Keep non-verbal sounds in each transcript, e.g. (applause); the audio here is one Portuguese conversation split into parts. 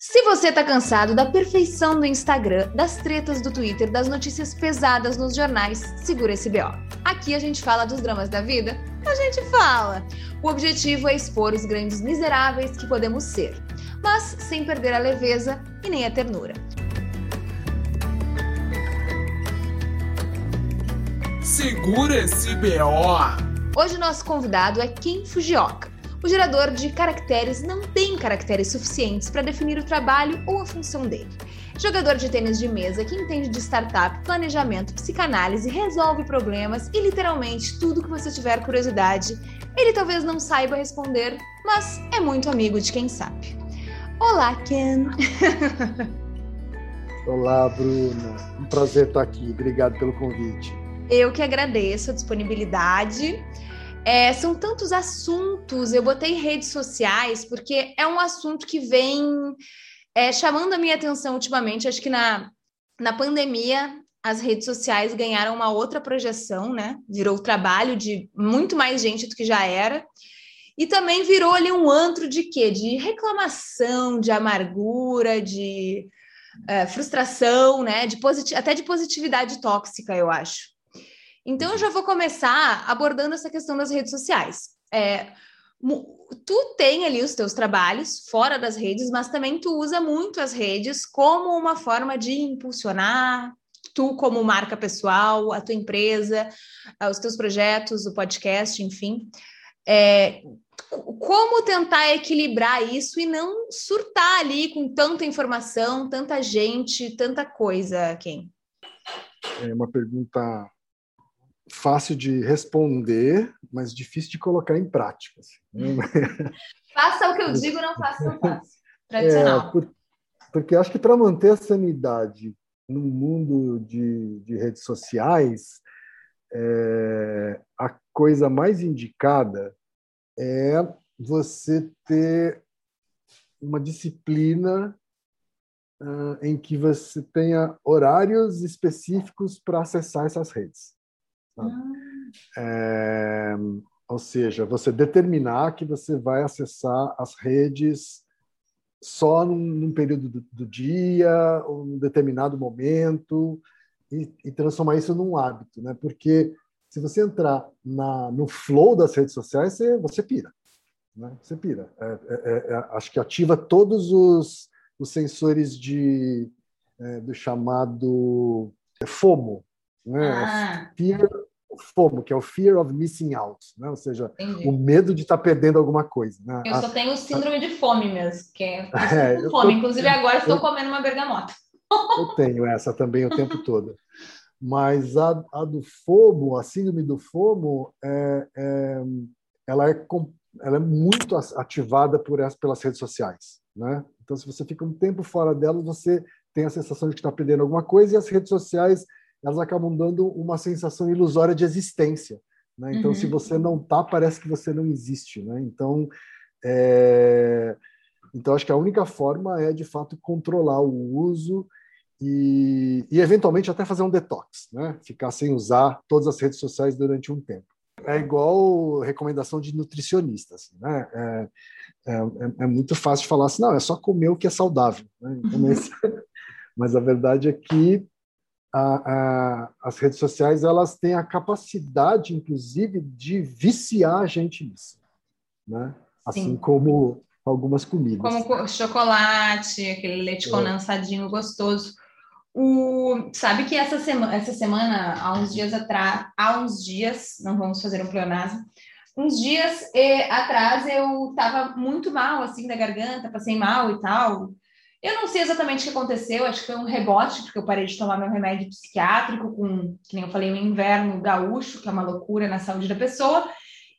Se você tá cansado da perfeição do Instagram, das tretas do Twitter, das notícias pesadas nos jornais, segura esse BO. Aqui a gente fala dos dramas da vida? A gente fala! O objetivo é expor os grandes miseráveis que podemos ser, mas sem perder a leveza e nem a ternura. Segura esse BO! Hoje nosso convidado é Kim Fujioka o gerador de caracteres não tem caracteres suficientes para definir o trabalho ou a função dele. Jogador de tênis de mesa que entende de startup, planejamento, psicanálise, resolve problemas e literalmente tudo que você tiver curiosidade. Ele talvez não saiba responder, mas é muito amigo de quem sabe. Olá, Ken! (laughs) Olá, Bruna. Um prazer estar aqui. Obrigado pelo convite. Eu que agradeço a disponibilidade. É, são tantos assuntos, eu botei redes sociais, porque é um assunto que vem é, chamando a minha atenção ultimamente. Acho que na, na pandemia as redes sociais ganharam uma outra projeção, né? Virou trabalho de muito mais gente do que já era. E também virou ali um antro de quê? De reclamação, de amargura, de é, frustração, né? De até de positividade tóxica, eu acho. Então, eu já vou começar abordando essa questão das redes sociais. É, tu tem ali os teus trabalhos fora das redes, mas também tu usa muito as redes como uma forma de impulsionar tu como marca pessoal, a tua empresa, os teus projetos, o podcast, enfim. É, como tentar equilibrar isso e não surtar ali com tanta informação, tanta gente, tanta coisa, Quem? É uma pergunta fácil de responder, mas difícil de colocar em prática. Assim. (laughs) Faça o que eu digo, não faça o fácil. (laughs) Tradicional. É, por, porque acho que para manter a sanidade no mundo de, de redes sociais, é, a coisa mais indicada é você ter uma disciplina uh, em que você tenha horários específicos para acessar essas redes. É, ou seja, você determinar que você vai acessar as redes só num, num período do, do, dia, ou num determinado momento, e, e, transformar isso num hábito, né? Porque se você entrar na, no flow das redes sociais, você, você pira. Né? Você pira. É, é, é, acho que ativa todos os, os sensores de, é, do chamado FOMO, né? Ah. Fear FOMO, que é o Fear of Missing Out, né? ou seja, Entendi. o medo de estar tá perdendo alguma coisa. Né? Eu só tenho síndrome de fome mesmo, que é, (laughs) é fome. Tô, Inclusive, agora estou eu, comendo uma bergamota. Eu tenho essa também o tempo todo. Mas a, a do FOMO, a síndrome do FOMO, é, é, ela, é, ela é muito ativada por pelas redes sociais. Né? Então, se você fica um tempo fora delas, você tem a sensação de que está perdendo alguma coisa, e as redes sociais elas acabam dando uma sensação ilusória de existência. Né? Então, uhum. se você não tá, parece que você não existe. Né? Então, é... então, acho que a única forma é, de fato, controlar o uso e, e, eventualmente, até fazer um detox, né? ficar sem usar todas as redes sociais durante um tempo. É igual recomendação de nutricionista. Assim, né? É, é, é, muito fácil falar assim, não, é só comer o que é saudável. Né? Então, mas, (laughs) mas a verdade é que a, a, as redes sociais elas têm a capacidade, inclusive, de viciar a gente nisso, né? Assim Sim. como algumas comidas. Como chocolate, aquele leite é. condensadinho gostoso. O, sabe que essa semana, essa semana, há uns dias atrás, há uns dias, não vamos fazer um pleonasmo, uns dias eh, atrás eu estava muito mal, assim, da garganta, passei mal e tal, eu não sei exatamente o que aconteceu, acho que foi um rebote, porque eu parei de tomar meu remédio psiquiátrico com, que nem eu falei, um inverno gaúcho, que é uma loucura na saúde da pessoa.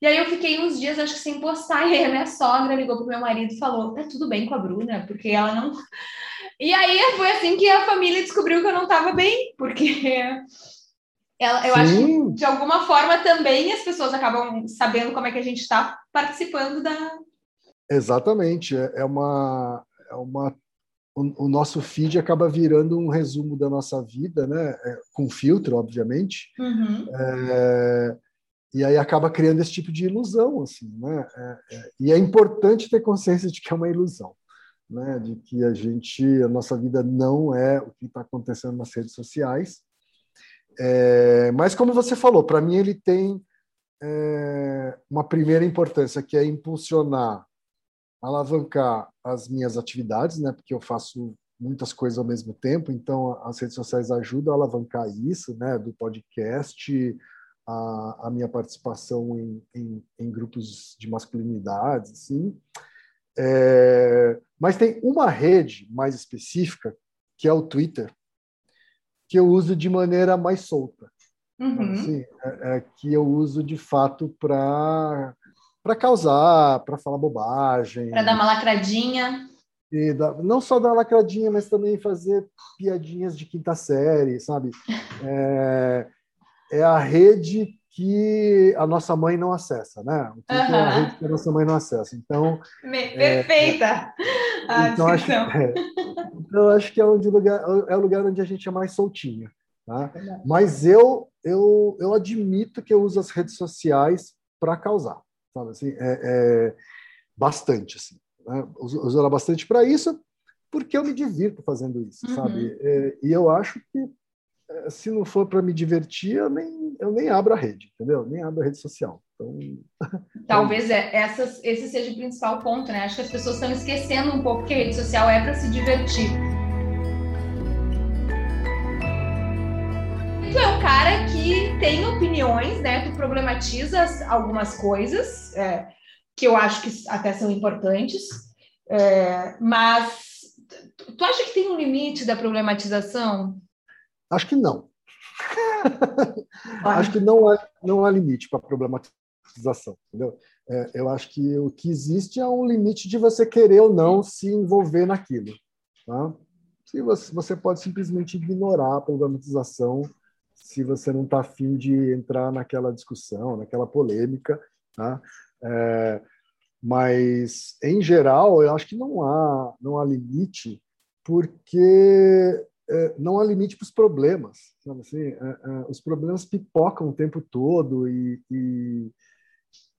E aí eu fiquei uns dias, acho que sem postar, (laughs) e aí a minha sogra ligou pro meu marido e falou: tá tudo bem com a Bruna, porque ela não. (laughs) E aí foi assim que a família descobriu que eu não estava bem, porque (laughs) ela, eu Sim. acho que de alguma forma também as pessoas acabam sabendo como é que a gente está participando da. Exatamente, é, é uma, é uma o, o, nosso feed acaba virando um resumo da nossa vida, né? É, com filtro, obviamente. Uhum. É, e aí acaba criando esse tipo de ilusão, assim, né? É, é, e é importante ter consciência de que é uma ilusão. né, de que a gente, a nossa vida não é o que está acontecendo nas redes sociais. É, mas como você falou, para mim ele tem é, uma primeira importância que é impulsionar, alavancar as minhas atividades, né, porque eu faço muitas coisas ao mesmo tempo, então as redes sociais ajudam a alavancar isso, né, do podcast, a, a minha participação em, em, em, grupos de masculinidades, assim. É, mas tem uma rede mais específica, que é o Twitter, que eu uso de maneira mais solta. Uhum. Assim, é, é, que eu uso de fato para para causar, para falar bobagem. Para dar uma lacradinha. E da, não só dar lacradinha, mas também fazer piadinhas de quinta série, sabe? (laughs) É, é a rede que a nossa mãe não acessa, né? O Twitter uhum. é a rede que a nossa mãe não acessa. Então, perfeita. É, então, acho, é, então acho que é, onde lugar, é o lugar onde a gente é mais soltinho. Tá? Mas eu, eu, eu admito que eu uso as redes sociais para causar, sabe? Assim, é, é bastante assim. Né? Ela bastante para isso, porque eu me divirto fazendo isso, uhum. sabe? É, e eu acho que é, se não for para me divertir, eu nem, eu nem abro a rede, entendeu? Nem abro a rede social. Então... (laughs) Talvez é, essas, esse seja o principal ponto, né? Acho que as pessoas estão esquecendo um pouco que a rede social é para se divertir. Que tem opiniões, né? Tu problematiza algumas coisas, é, que eu acho que até são importantes, é, mas tu acha que tem um limite da problematização? Acho que não. acho que não há, não há limite para problematização, entendeu? É, eu acho que o que existe é um limite de você querer ou não se envolver naquilo. Tá? Se você, você pode simplesmente ignorar a problematização se você não está afim de entrar naquela discussão, naquela polêmica. Tá? É, mas, em geral, eu acho que não há, não há limite, porque é, não há limite para os problemas. Sabe assim? É, é, os problemas pipocam o tempo todo e, e,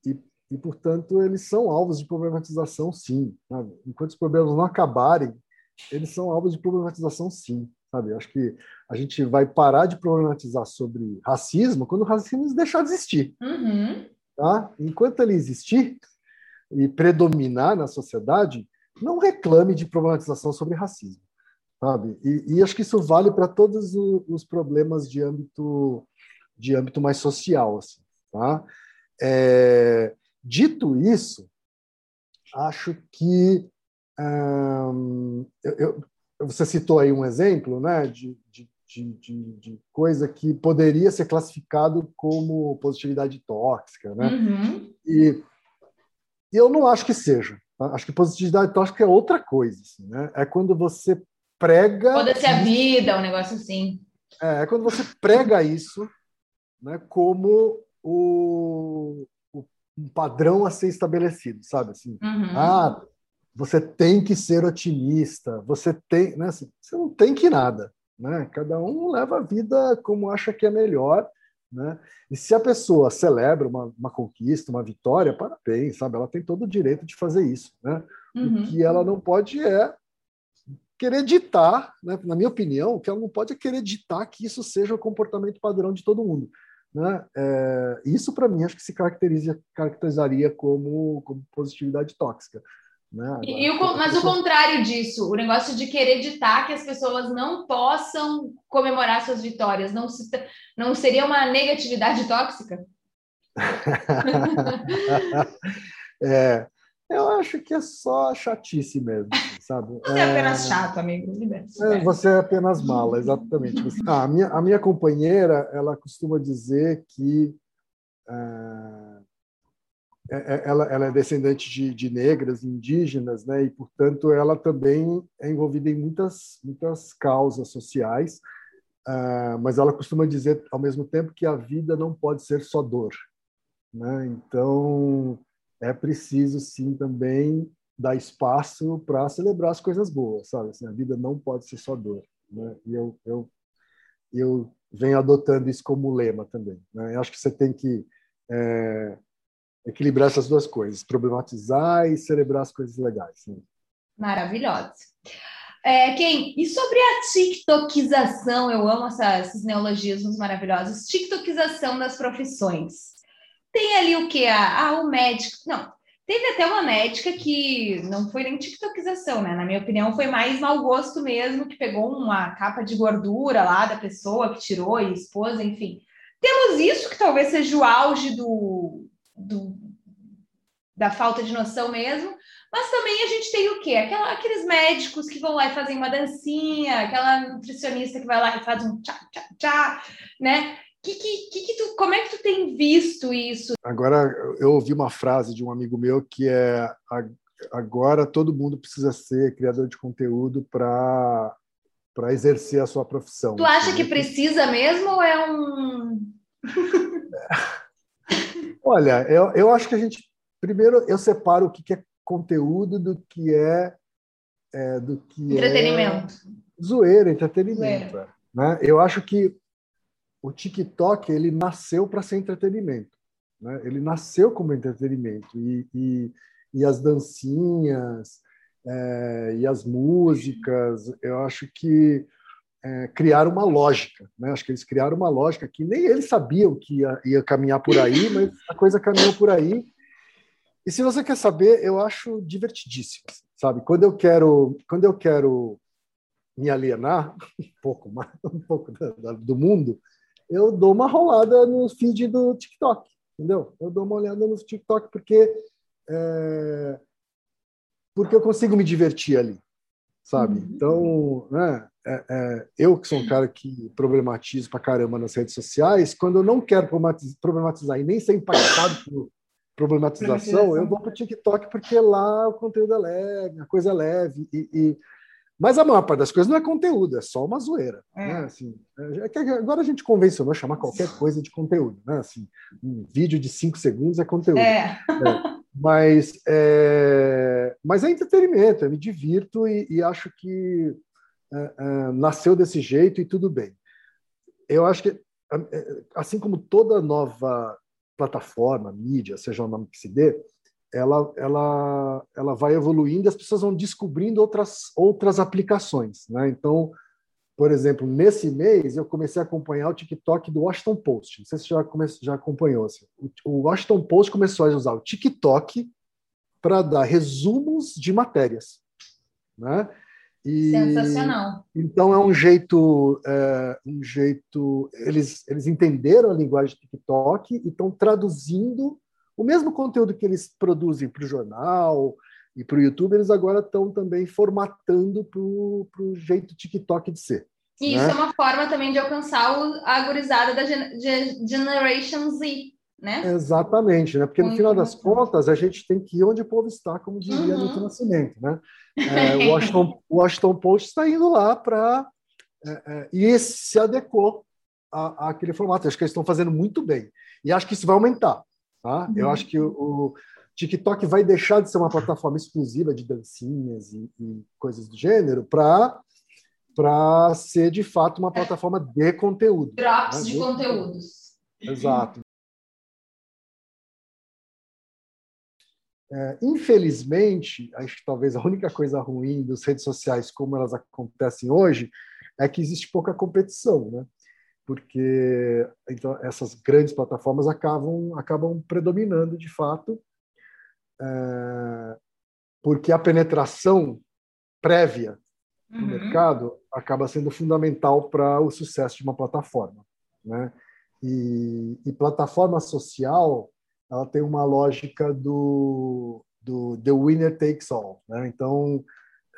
e, e, portanto, eles são alvos de problematização, sim. Sabe? Enquanto os problemas não acabarem, eles são alvos de problematização, sim. Sabe? Acho que a gente vai parar de problematizar sobre racismo quando o racismo deixar de existir. Uhum. Tá? Enquanto ele existir e predominar na sociedade, não reclame de problematização sobre racismo sabe? E, e acho que isso vale para todos os problemas de âmbito de âmbito mais social, assim, tá? É, dito isso, acho que hum, eu, eu, você citou aí um exemplo, né, de, de, de, de, coisa que poderia ser classificado como positividade tóxica, né? Uhum. E, eu não acho que seja. Tá? Acho que positividade tóxica é outra coisa, assim, né? É quando você prega. Foda-se a vida, um negócio assim. É, é quando você prega isso né, como o, o, um padrão a ser estabelecido, sabe? Assim, uhum. Ah, você tem que ser otimista, você tem. Né, assim, você não tem que nada. Né? Cada um leva a vida como acha que é melhor. Né? E se a pessoa celebra uma, uma conquista, uma vitória, parabéns, sabe? Ela tem todo o direito de fazer isso. Né? Uhum. O que ela não pode é querer ditar, né, na minha opinião, o que ela não pode é querer ditar que isso seja o comportamento padrão de todo mundo. Né? É, isso, para mim, acho que se caracteriza, caracterizaria como, como positividade tóxica. Né? Agora, e o, mas pessoa... o contrário disso, o negócio de querer ditar que as pessoas não possam comemorar suas vitórias, não, se, não seria uma negatividade tóxica? (laughs) é, eu acho que é só chatice mesmo, sabe? Você é, é apenas chato, amigo. É, você é apenas mala, exatamente. Ah, a, minha, a minha companheira, ela costuma dizer que é, ela, ela, é descendente de, de, negras, indígenas, né? E portanto ela também é envolvida em muitas muitas causas sociais, uh, mas ela costuma dizer ao mesmo tempo que a vida não pode ser só dor, né? Então é preciso sim também dar espaço para celebrar as coisas boas, sabe? Assim, a vida não pode ser só dor, né? E eu, eu, eu venho adotando isso como lema também. Né? Eu acho que você tem que é, equilibrar essas duas coisas, problematizar e celebrar as coisas legais. Né? Maravilhosa. É, quem? E sobre a TikTokização? Eu amo essa, esses neologismos maravilhosos. TikTokização das profissões. Tem ali o que? Ah, ah, o médico. Não, teve até uma médica que não foi nem TikTokização, né? Na minha opinião, foi mais mau gosto mesmo, que pegou uma capa de gordura lá da pessoa que tirou e expôs, enfim. Temos isso, que talvez seja o auge do, do da falta de noção mesmo. Mas também a gente tem o quê? Aquela, aqueles médicos que vão lá e fazem uma dancinha, aquela nutricionista que vai lá e faz um tchá, tchá, tchá, né? Que, que, que, tu, como é que tu tem visto isso? Agora, eu ouvi uma frase de um amigo meu que é agora todo mundo precisa ser criador de conteúdo para para exercer a sua profissão. Tu acha que precisa mesmo ou é um (laughs) Olha, eu, eu acho que a gente primeiro eu separo o que é conteúdo do que é, é do que é entretenimento. É zoeira, entretenimento. Zoeira. Né? Eu acho que o TikTok ele nasceu para ser entretenimento. Né? Ele nasceu como entretenimento e, e, e as dancinhas é, e as músicas, eu acho que é, criaram uma lógica. Né? Acho que eles criaram uma lógica que nem eles sabiam que ia, ia caminhar por aí, mas a coisa caminhou por aí e se você quer saber, eu acho divertidíssimo, sabe? Quando eu quero, quando eu quero me alienar (laughs) um pouco mais, (laughs) um pouco do mundo, eu dou uma rolada no feed do TikTok, entendeu? Eu dou uma olhada no TikTok porque é, porque eu consigo me divertir ali, sabe? Uhum. Então, né? É, é, eu que sou um cara que problematizo pra caramba nas redes sociais, quando eu não quero problematizar e nem ser impactado por problematização, eu vou para o TikTok porque lá o conteúdo é leve, a coisa é leve. E, e... Mas a maior parte das coisas não é conteúdo, é só uma zoeira. É. Né? Assim, é que agora a gente convencionou chamar qualquer coisa de conteúdo. Né? Assim, um vídeo de cinco segundos é conteúdo. É. É. Mas, é, mas é entretenimento, eu me divirto e, e acho que é, é, nasceu desse jeito e tudo bem. Eu acho que, assim como toda nova plataforma, mídia, seja o nome que se dê, ela, ela, ela vai evoluindo e as pessoas vão descobrindo outras, outras aplicações. Né? Então, por exemplo, nesse mês eu comecei a acompanhar o TikTok do Washington Post. Não sei se você já, já acompanhou. Assim. O, Washington Post começou a usar o TikTok para dar resumos de matérias. Né? E, Sensacional. Então é um jeito, é, um jeito. Eles, eles entenderam a linguagem do TikTok e estão traduzindo o mesmo conteúdo que eles produzem para o jornal e para o YouTube, eles agora estão também formatando para o jeito TikTok de ser. E né? isso é uma forma também de alcançar a gurizada da Generation Z né? Exatamente, né? Porque no final das contas a gente tem que ir onde o povo está, como diria uhum. no Nascimento, né? É, o, Washington, o Washington Post está indo lá para é, é, e se adequou a, àquele formato. Acho que eles estão fazendo muito bem e acho que isso vai aumentar, tá? Uhum. Eu acho que o, o, TikTok vai deixar de ser uma plataforma exclusiva de dancinhas e, e coisas do gênero para para ser de fato uma plataforma de conteúdo. Drops né? de, de conteúdos. Exato. É, infelizmente, acho que talvez a única coisa ruim das redes sociais, como elas acontecem hoje, é que existe pouca competição, né? Porque então essas grandes plataformas acabam acabam predominando de fato, porque a penetração prévia no uhum. mercado acaba sendo fundamental para o sucesso de uma plataforma, né? E, e plataforma social ela tem uma lógica do, do the winner takes all. Né? Então,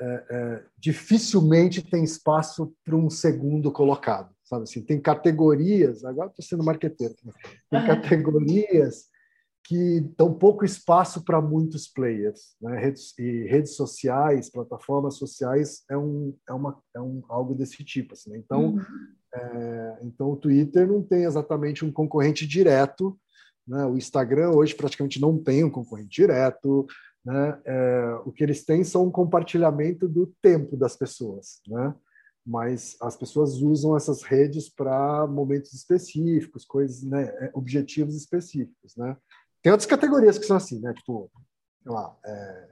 é, é, dificilmente tem espaço para um segundo colocado. Sabe assim, tem categorias, agora estou sendo marqueteiro, né? tem categorias que dão pouco espaço para muitos players. Né? Redes, e redes sociais, plataformas sociais, é, um, é, uma, é um, algo desse tipo. Assim, né? então, uhum. é, então, o Twitter não tem exatamente um concorrente direto né? O Instagram hoje praticamente não tem um concorrente direto. Né? É, o que eles têm são um compartilhamento do tempo das pessoas. Né? Mas as pessoas usam essas redes para momentos específicos, coisas, né? É, objetivos específicos. Né? Tem outras categorias que são assim, né? tipo, sei lá, é,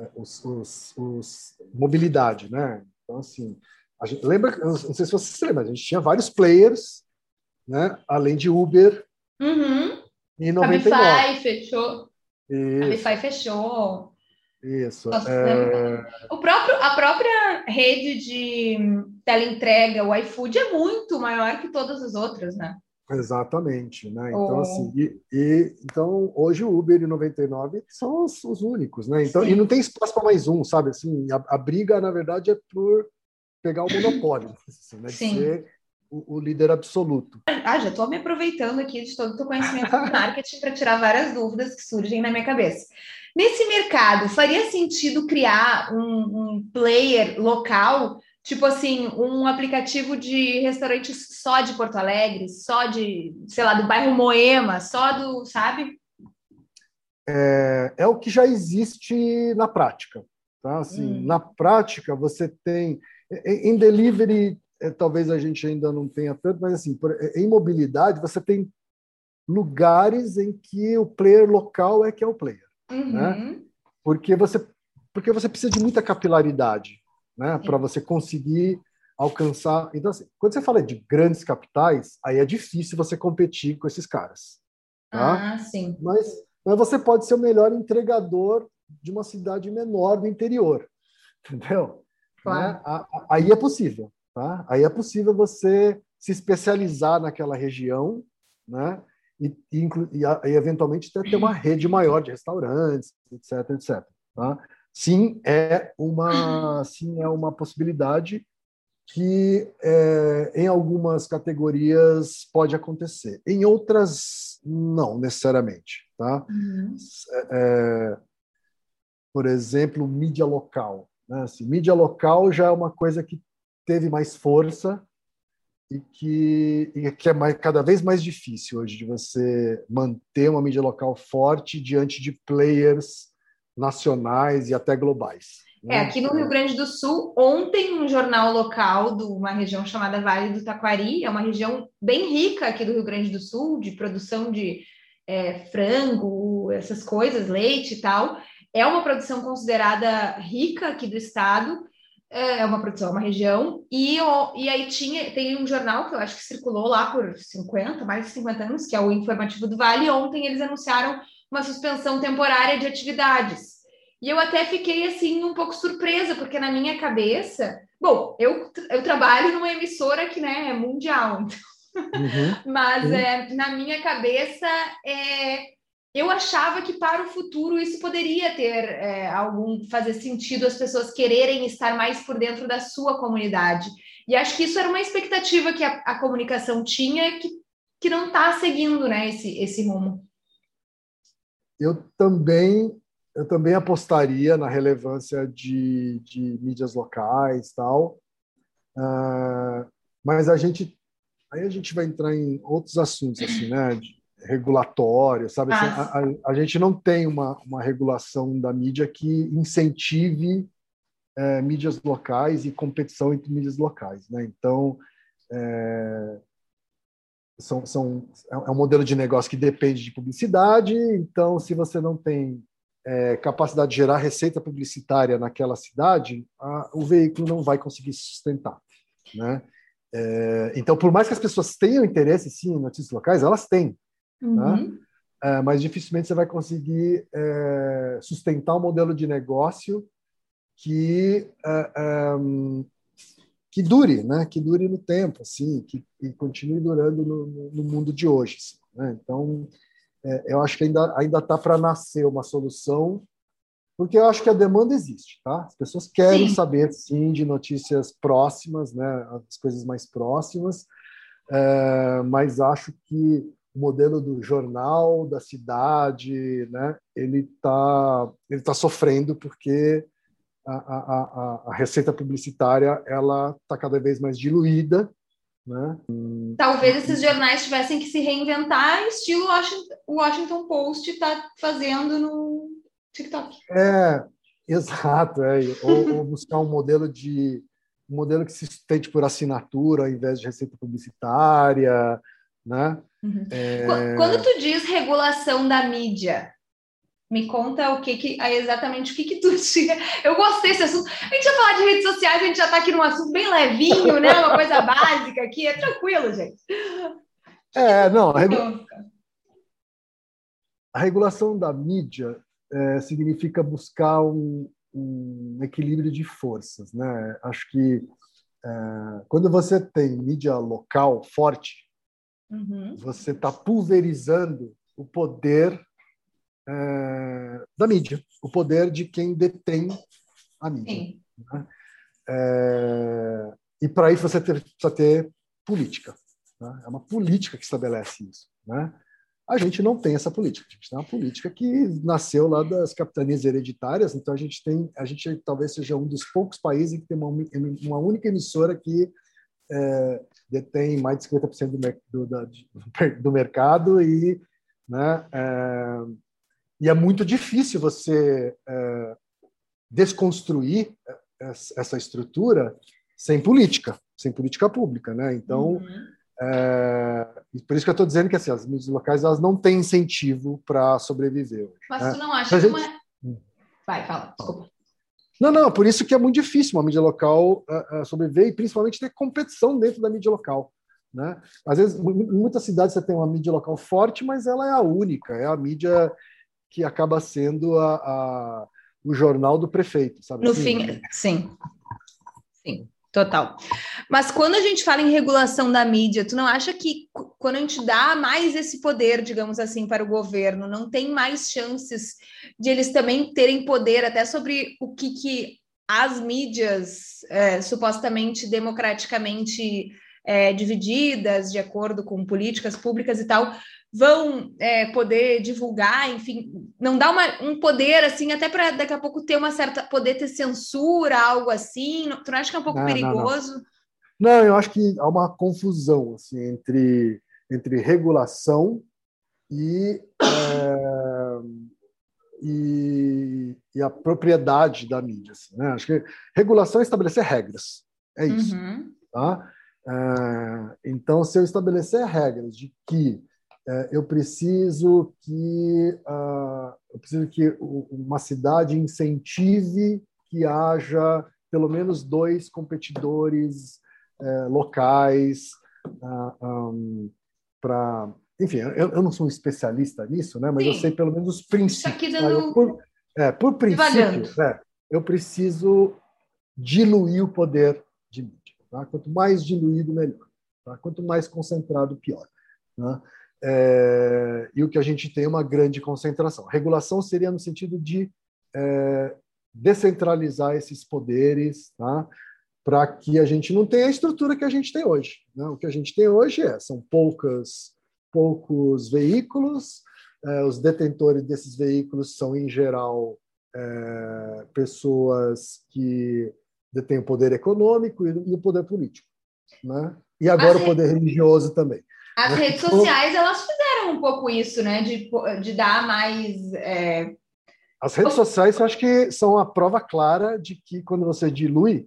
é, os, os, os, mobilidade, né? Então, assim, a gente, lembra, não sei se você se lembra, a gente tinha vários players, né? Além de Uber. Uhum. Em 99. Cabify fechou. Isso. Cabify fechou. Isso. Nossa, é... o próprio, a própria rede de teleentrega, o iFood, é muito maior que todas as outras, né? Exatamente, né? Então, oh. assim, e, e, então hoje o Uber e 99 são os, os únicos, né? Então, Sim. e não tem espaço para mais um, sabe? Assim, a, a, briga, na verdade, é por pegar o monopólio, (laughs) assim, né? De Sim. ser o, o, líder absoluto. Ah, já estou me aproveitando aqui de todo o teu conhecimento de marketing para tirar várias dúvidas que surgem na minha cabeça. Nesse mercado, faria sentido criar um, um player local Tipo assim, um aplicativo de restaurantes só de Porto Alegre, só de, sei lá, do bairro Moema, só do, sabe? É, é o que já existe na prática. Tá? Assim, hum. Na prática, você tem. Em delivery, é, talvez a gente ainda não tenha tanto, mas assim, em mobilidade, você tem lugares em que o player local é que é o player. Uhum. Né? Porque, você, porque você precisa de muita capilaridade né? Para você conseguir alcançar. Então, assim, quando você fala de grandes capitais, aí é difícil você competir com esses caras. Tá? Ah, sim. Mas, mas você pode ser o melhor entregador de uma cidade menor do interior, (laughs) entendeu? Claro. Né? Aí é possível, tá? Aí é possível você se especializar naquela região, né? E, e, e, eventualmente até ter uma rede maior de restaurantes, etc, etc. Tá? Sim é uma sim é uma possibilidade que é, em algumas categorias pode acontecer, em outras não necessariamente, tá? Uhum. É, por exemplo, mídia local, né? Assim, mídia local já é uma coisa que teve mais força e que, e que é mais, cada vez mais difícil hoje de você manter uma mídia local forte diante de players nacionais e até globais. Né? É, aqui no Rio Grande do Sul, ontem um jornal local de uma região chamada Vale do Taquari, é uma região bem rica aqui do Rio Grande do Sul, de produção de é, frango, essas coisas, leite e tal. É uma produção considerada rica aqui do estado, é, é uma produção, é uma região, e, e aí tinha, tem um jornal que eu acho que circulou lá por 50, mais de 50 anos, que é o Informativo do Vale, e ontem eles anunciaram uma suspensão temporária de atividades. E eu até fiquei assim um pouco surpresa, porque na minha cabeça, bom, eu, eu trabalho numa emissora que né, é mundial, (laughs) então, uhum. mas uhum. É, na minha cabeça é, eu achava que para o futuro isso poderia ter é, algum fazer sentido as pessoas quererem estar mais por dentro da sua comunidade. E acho que isso era uma expectativa que a, a comunicação tinha que, que não está seguindo né, esse, esse rumo eu também eu também apostaria na relevância de, de mídias locais tal. Uh, mas a gente aí a gente vai entrar em outros assuntos assim né de regulatório sabe? Assim, ah. a, a, a, gente não tem uma, uma regulação da mídia que incentive é, mídias locais e competição entre mídias locais né? Então é, são, são, é um modelo de negócio que depende de publicidade, então, se você não tem é, capacidade de gerar receita publicitária naquela cidade, a, o veículo não vai conseguir se sustentar. Né? É, então, por mais que as pessoas tenham interesse, sim, em notícias locais, elas têm. Tá? Uhum. Né? É, mas dificilmente você vai conseguir é, sustentar um modelo de negócio que é, é, que dure, né? Que dure no tempo, assim, que, que continue durando no, no, mundo de hoje. Assim, né? Então, é, eu acho que ainda ainda está para nascer uma solução, porque eu acho que a demanda existe, tá? As pessoas querem sim. saber, sim, de notícias próximas, né? As coisas mais próximas, é, mas acho que o modelo do jornal da cidade, né? Ele está ele tá sofrendo porque a, a, a, receita publicitária ela está cada vez mais diluída. Né? Talvez esses jornais tivessem que se reinventar, estilo o Washington Post está fazendo no TikTok. É, exato. É. Ou, ou, buscar um modelo de um modelo que se sustente por assinatura ao invés de receita publicitária, né? Uhum. É... Quando tu diz regulação da mídia, Me conta o que, que exatamente o que, que tu (laughs) tinha. Eu gostei desse assunto. A gente ia falar de redes sociais, a gente já está aqui num assunto bem levinho, né? Uma coisa (laughs) básica aqui, é tranquilo, gente. É, não. A, regu... a regulação da mídia é, significa buscar um, um, equilíbrio de forças, né? Acho que é, quando você tem mídia local forte, uhum. você está pulverizando o poder é, da mídia, o poder de quem detém a mídia. Né? É, e para isso você ter, precisa ter política. Né? É uma política que estabelece isso. Né? A gente não tem essa política. A gente tem uma política que nasceu lá das capitanias hereditárias. Então a gente tem, a gente talvez seja um dos poucos países que tem uma, uma única emissora que é, detém mais de 50% do, do, (laughs) do, mercado e né, é, e é muito difícil você é, desconstruir essa estrutura sem política, sem política pública, né? Então, uhum. é, por isso que eu estou dizendo que assim, as mídias locais elas não têm incentivo para sobreviver. Mas né? tu não acha que uma... Hum. Vai, fala, desculpa. Não, não, por isso que é muito difícil uma mídia local uh, uh, sobreviver e principalmente ter competição dentro da mídia local. Né? Às vezes, em muitas cidades você tem uma mídia local forte, mas ela é a única, é a mídia que acaba sendo a, a o jornal do prefeito, sabe? No assim? fim, sim. Sim, total. Mas quando a gente fala em regulação da mídia, tu não acha que quando a gente dá mais esse poder, digamos assim, para o governo, não tem mais chances de eles também terem poder até sobre o que, que as mídias é, supostamente democraticamente é, divididas, de acordo com políticas públicas e tal, vão é, poder divulgar, enfim, não dá uma, um poder assim, até para daqui a pouco ter uma certa poder ter censura, algo assim. Tu não acha que é um pouco não, perigoso? Não, não. não, eu acho que há uma confusão assim, entre, entre regulação e, é, e, e, a propriedade da mídia. Assim, né? Acho que regulação é estabelecer regras. É isso. Uhum. Tá? É, então, se eu estabelecer regras de que é, eu preciso que uh, eu preciso que uma cidade incentive que haja pelo menos dois competidores uh, locais um, para enfim eu, não sou um especialista nisso né mas Sim. eu sei pelo menos os princípios. tá dando... por, é, por princípio é, eu preciso diluir o poder de mídia tá? quanto mais diluído melhor tá? quanto mais concentrado pior né? é, e o que a gente tem é uma grande concentração. Regulação seria no sentido de é, descentralizar esses poderes, tá? para que a gente não tenha a estrutura que a gente tem hoje. Né? O que a gente tem hoje é, são poucas, poucos veículos, é, os detentores desses veículos são, em geral, é, pessoas que detêm o poder econômico e, o poder político. Né? E agora o poder religioso também. As né? redes sociais, elas fizeram um pouco isso, né? De, de dar mais. É... As redes sociais, eu acho que são a prova clara de que quando você dilui,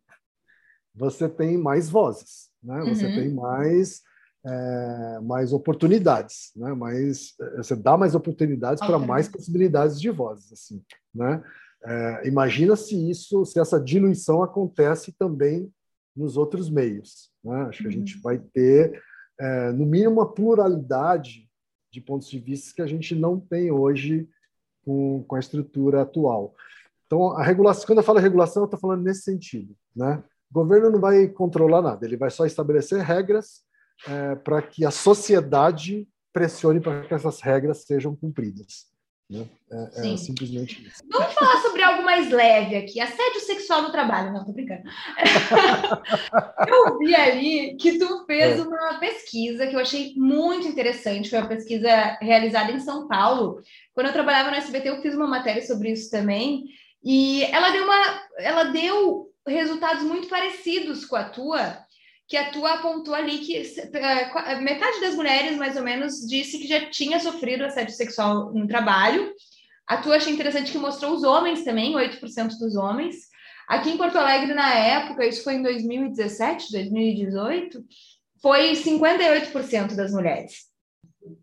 você tem mais vozes, né? Você uhum. tem mais, é, mais oportunidades, né? Mais, você dá mais oportunidades para mais possibilidades de vozes, assim, né? É, imagina se isso, se essa diluição acontece também nos outros meios. Né? Acho que a gente uhum. vai ter é, no mínimo, uma pluralidade de pontos de vista que a gente não tem hoje com, com a estrutura atual. Então, a regulação, quando eu falo regulação, eu estou falando nesse sentido. Né? O governo não vai controlar nada, ele vai só estabelecer regras é, para que a sociedade pressione para que essas regras sejam cumpridas. Né? É, é, simplesmente isso. Vamos falar sobre algo mais leve aqui. Assédio sexual no trabalho. Não, tô brincando. (laughs) eu vi ali que tu fez é. uma pesquisa que eu achei muito interessante. Foi uma pesquisa realizada em São Paulo. Quando eu trabalhava no SBT, eu fiz uma matéria sobre isso também. E ela deu uma, ela deu resultados muito parecidos com a tua que a tua apontou ali que uh, metade das mulheres, mais ou menos, disse que já tinha sofrido assédio sexual no trabalho. A tua achei interessante que mostrou os homens também, 8% dos homens. Aqui em Porto Alegre, na época, isso foi em 2017, 2018, foi 58% das mulheres.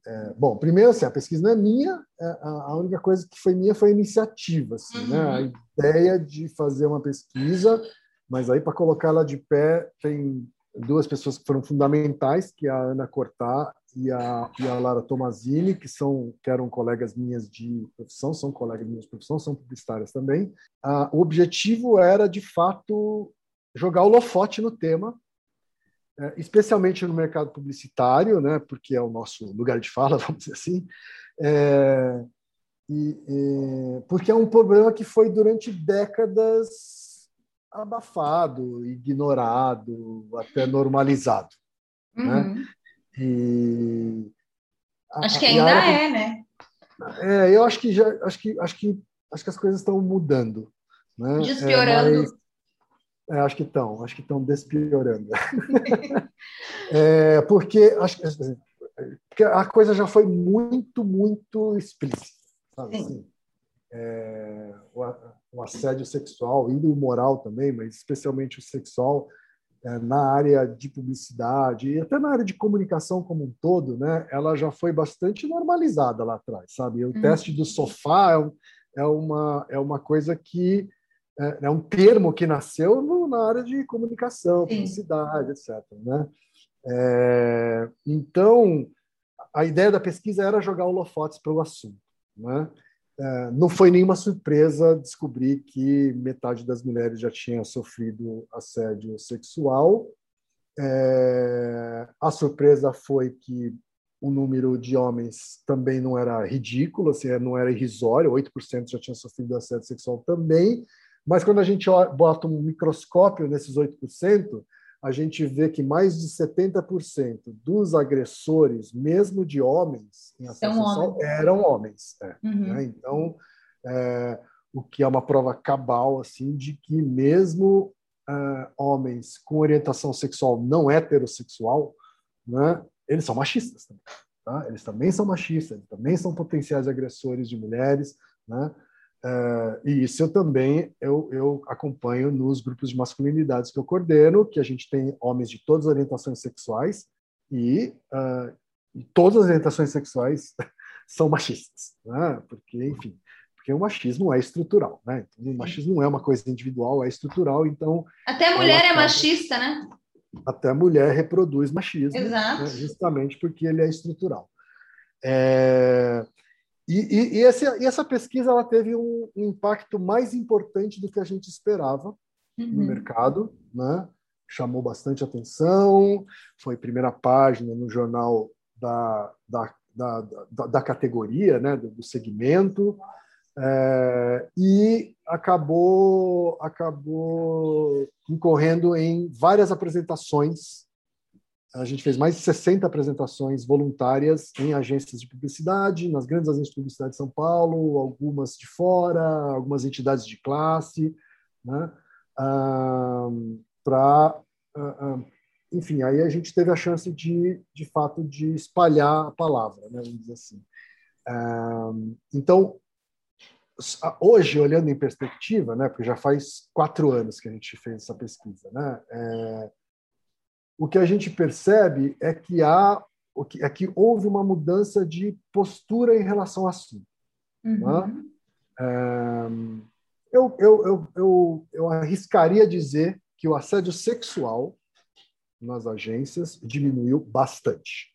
é, bom, primeiro, assim, a pesquisa não é minha, é, a única coisa que foi minha foi a iniciativa, assim, uhum. né? a ideia de fazer uma pesquisa, mas aí para colocar ela de pé tem duas pessoas que foram fundamentais, que é a Ana Cortá e a, e a Lara Tomazini, que são que eram colegas minhas de profissão, são colegas minhas de profissão, são publicitárias também. Ah, o objetivo era, de fato, jogar o lofote no tema, é, especialmente no mercado publicitário, né, porque é o nosso lugar de fala, (laughs) vamos dizer assim, é, e, e, porque é um problema que foi durante décadas abafado, ignorado, até normalizado. Né? Uhum. Né? E acho que ainda é, né? É, eu acho que já acho que acho que acho que as coisas estão mudando, né? Despiorando. É, mas, é, acho que estão, acho que estão despiorando. (laughs) é, porque acho assim, porque a coisa já foi muito, muito explícita, sabe? Assim, é, o, o assédio sexual e o moral também, mas especialmente o sexual é, na área de publicidade e até na área de comunicação como um todo, né, ela já foi bastante normalizada lá atrás, sabe? O uhum. teste do sofá é, é, uma, é uma coisa que é, é um termo que nasceu no, na área de comunicação, Sim. publicidade, etc. Né? É, então, a ideia da pesquisa era jogar holofotes pelo assunto. Né? É, não foi nenhuma surpresa descobrir que metade das mulheres já tinha sofrido assédio sexual. É, a surpresa foi que o número de homens também não era ridículo, assim, não era irrisório, 8% já tinham sofrido assédio sexual também. Mas quando a gente bota um microscópio nesses 8%, a gente vê que mais de 70% dos agressores, mesmo de homens em homens. eram homens. É, uhum. né? Então, é, o que é uma prova cabal assim de que mesmo é, homens com orientação sexual não heterossexual, né, eles são machistas também. Tá? Eles também são machistas, eles também são potenciais agressores de mulheres, né? Uh, e isso eu também eu, eu acompanho nos grupos de masculinidades que eu coordeno, que a gente tem homens de todas as orientações sexuais e, uh, e todas as orientações sexuais (laughs) são machistas, né? porque enfim, porque o machismo é estrutural, né? Então, o machismo não é uma coisa individual, é estrutural, então até a mulher é machista, né? Até a mulher reproduz machismo, né? justamente porque ele é estrutural. É... E, e, e, esse, e, essa pesquisa ela teve um, impacto mais importante do que a gente esperava uhum. no mercado, né? chamou bastante atenção, foi primeira página no jornal da, da, da, da, da categoria, né? do, do segmento, é, e acabou, acabou incorrendo em várias apresentações a gente fez mais de 60 apresentações voluntárias em agências de publicidade, nas grandes agências de publicidade de São Paulo, algumas de fora, algumas entidades de classe, né? Ah, para, ah, enfim, aí a gente teve a chance de, de fato, de espalhar a palavra, né? vamos dizer assim. então, hoje, olhando em perspectiva, né? Porque já faz quatro anos que a gente fez essa pesquisa, né? É, o que a gente percebe é que há é que houve uma mudança de postura em relação ao assunto. Uhum. Né? Eu, eu, eu, eu, eu arriscaria dizer que o assédio sexual nas agências diminuiu bastante.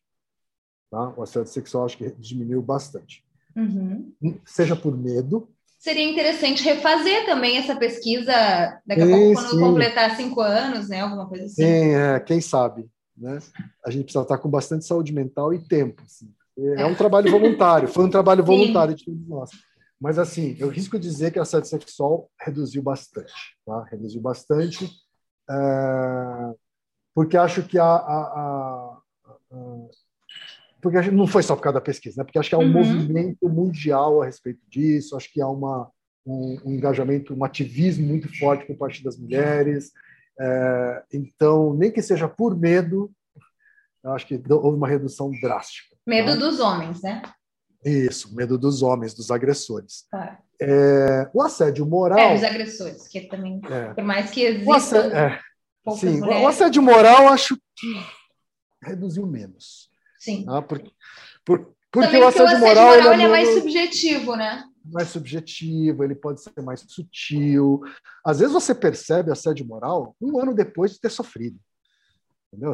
Tá? O assédio sexual acho que diminuiu bastante. Uhum. Seja por medo, seria interessante refazer também essa pesquisa daqui a sim, pouco, quando sim. completar cinco anos, né? Alguma coisa assim. Sim, é, quem sabe. Né? A gente precisa estar com bastante saúde mental e tempo. Assim. É, é um trabalho voluntário, foi um trabalho (laughs) voluntário de todos nós. Mas, assim, eu risco dizer que a assédio sexual reduziu bastante. Tá? Reduziu bastante, é, porque acho que a, a, a, a porque não foi só por causa da pesquisa, né? porque acho que há um uhum. movimento mundial a respeito disso, acho que há uma, um, um, engajamento, um ativismo muito forte por parte das mulheres. É, então, nem que seja por medo, acho que houve uma redução drástica. Medo tá? dos homens, né? Isso, medo dos homens, dos agressores. Claro. É, o assédio moral. É, os agressores, que também, é. por mais que exista. O assédio, é, sim, mulheres... o assédio moral acho que reduziu menos. Sim. Tá? Porque, Por, porque o assédio, o assédio moral, moral ele é, ele é mais subjetivo, né? Mais subjetivo, ele pode ser mais sutil. Às vezes você percebe assédio moral um ano depois de ter sofrido. Entendeu?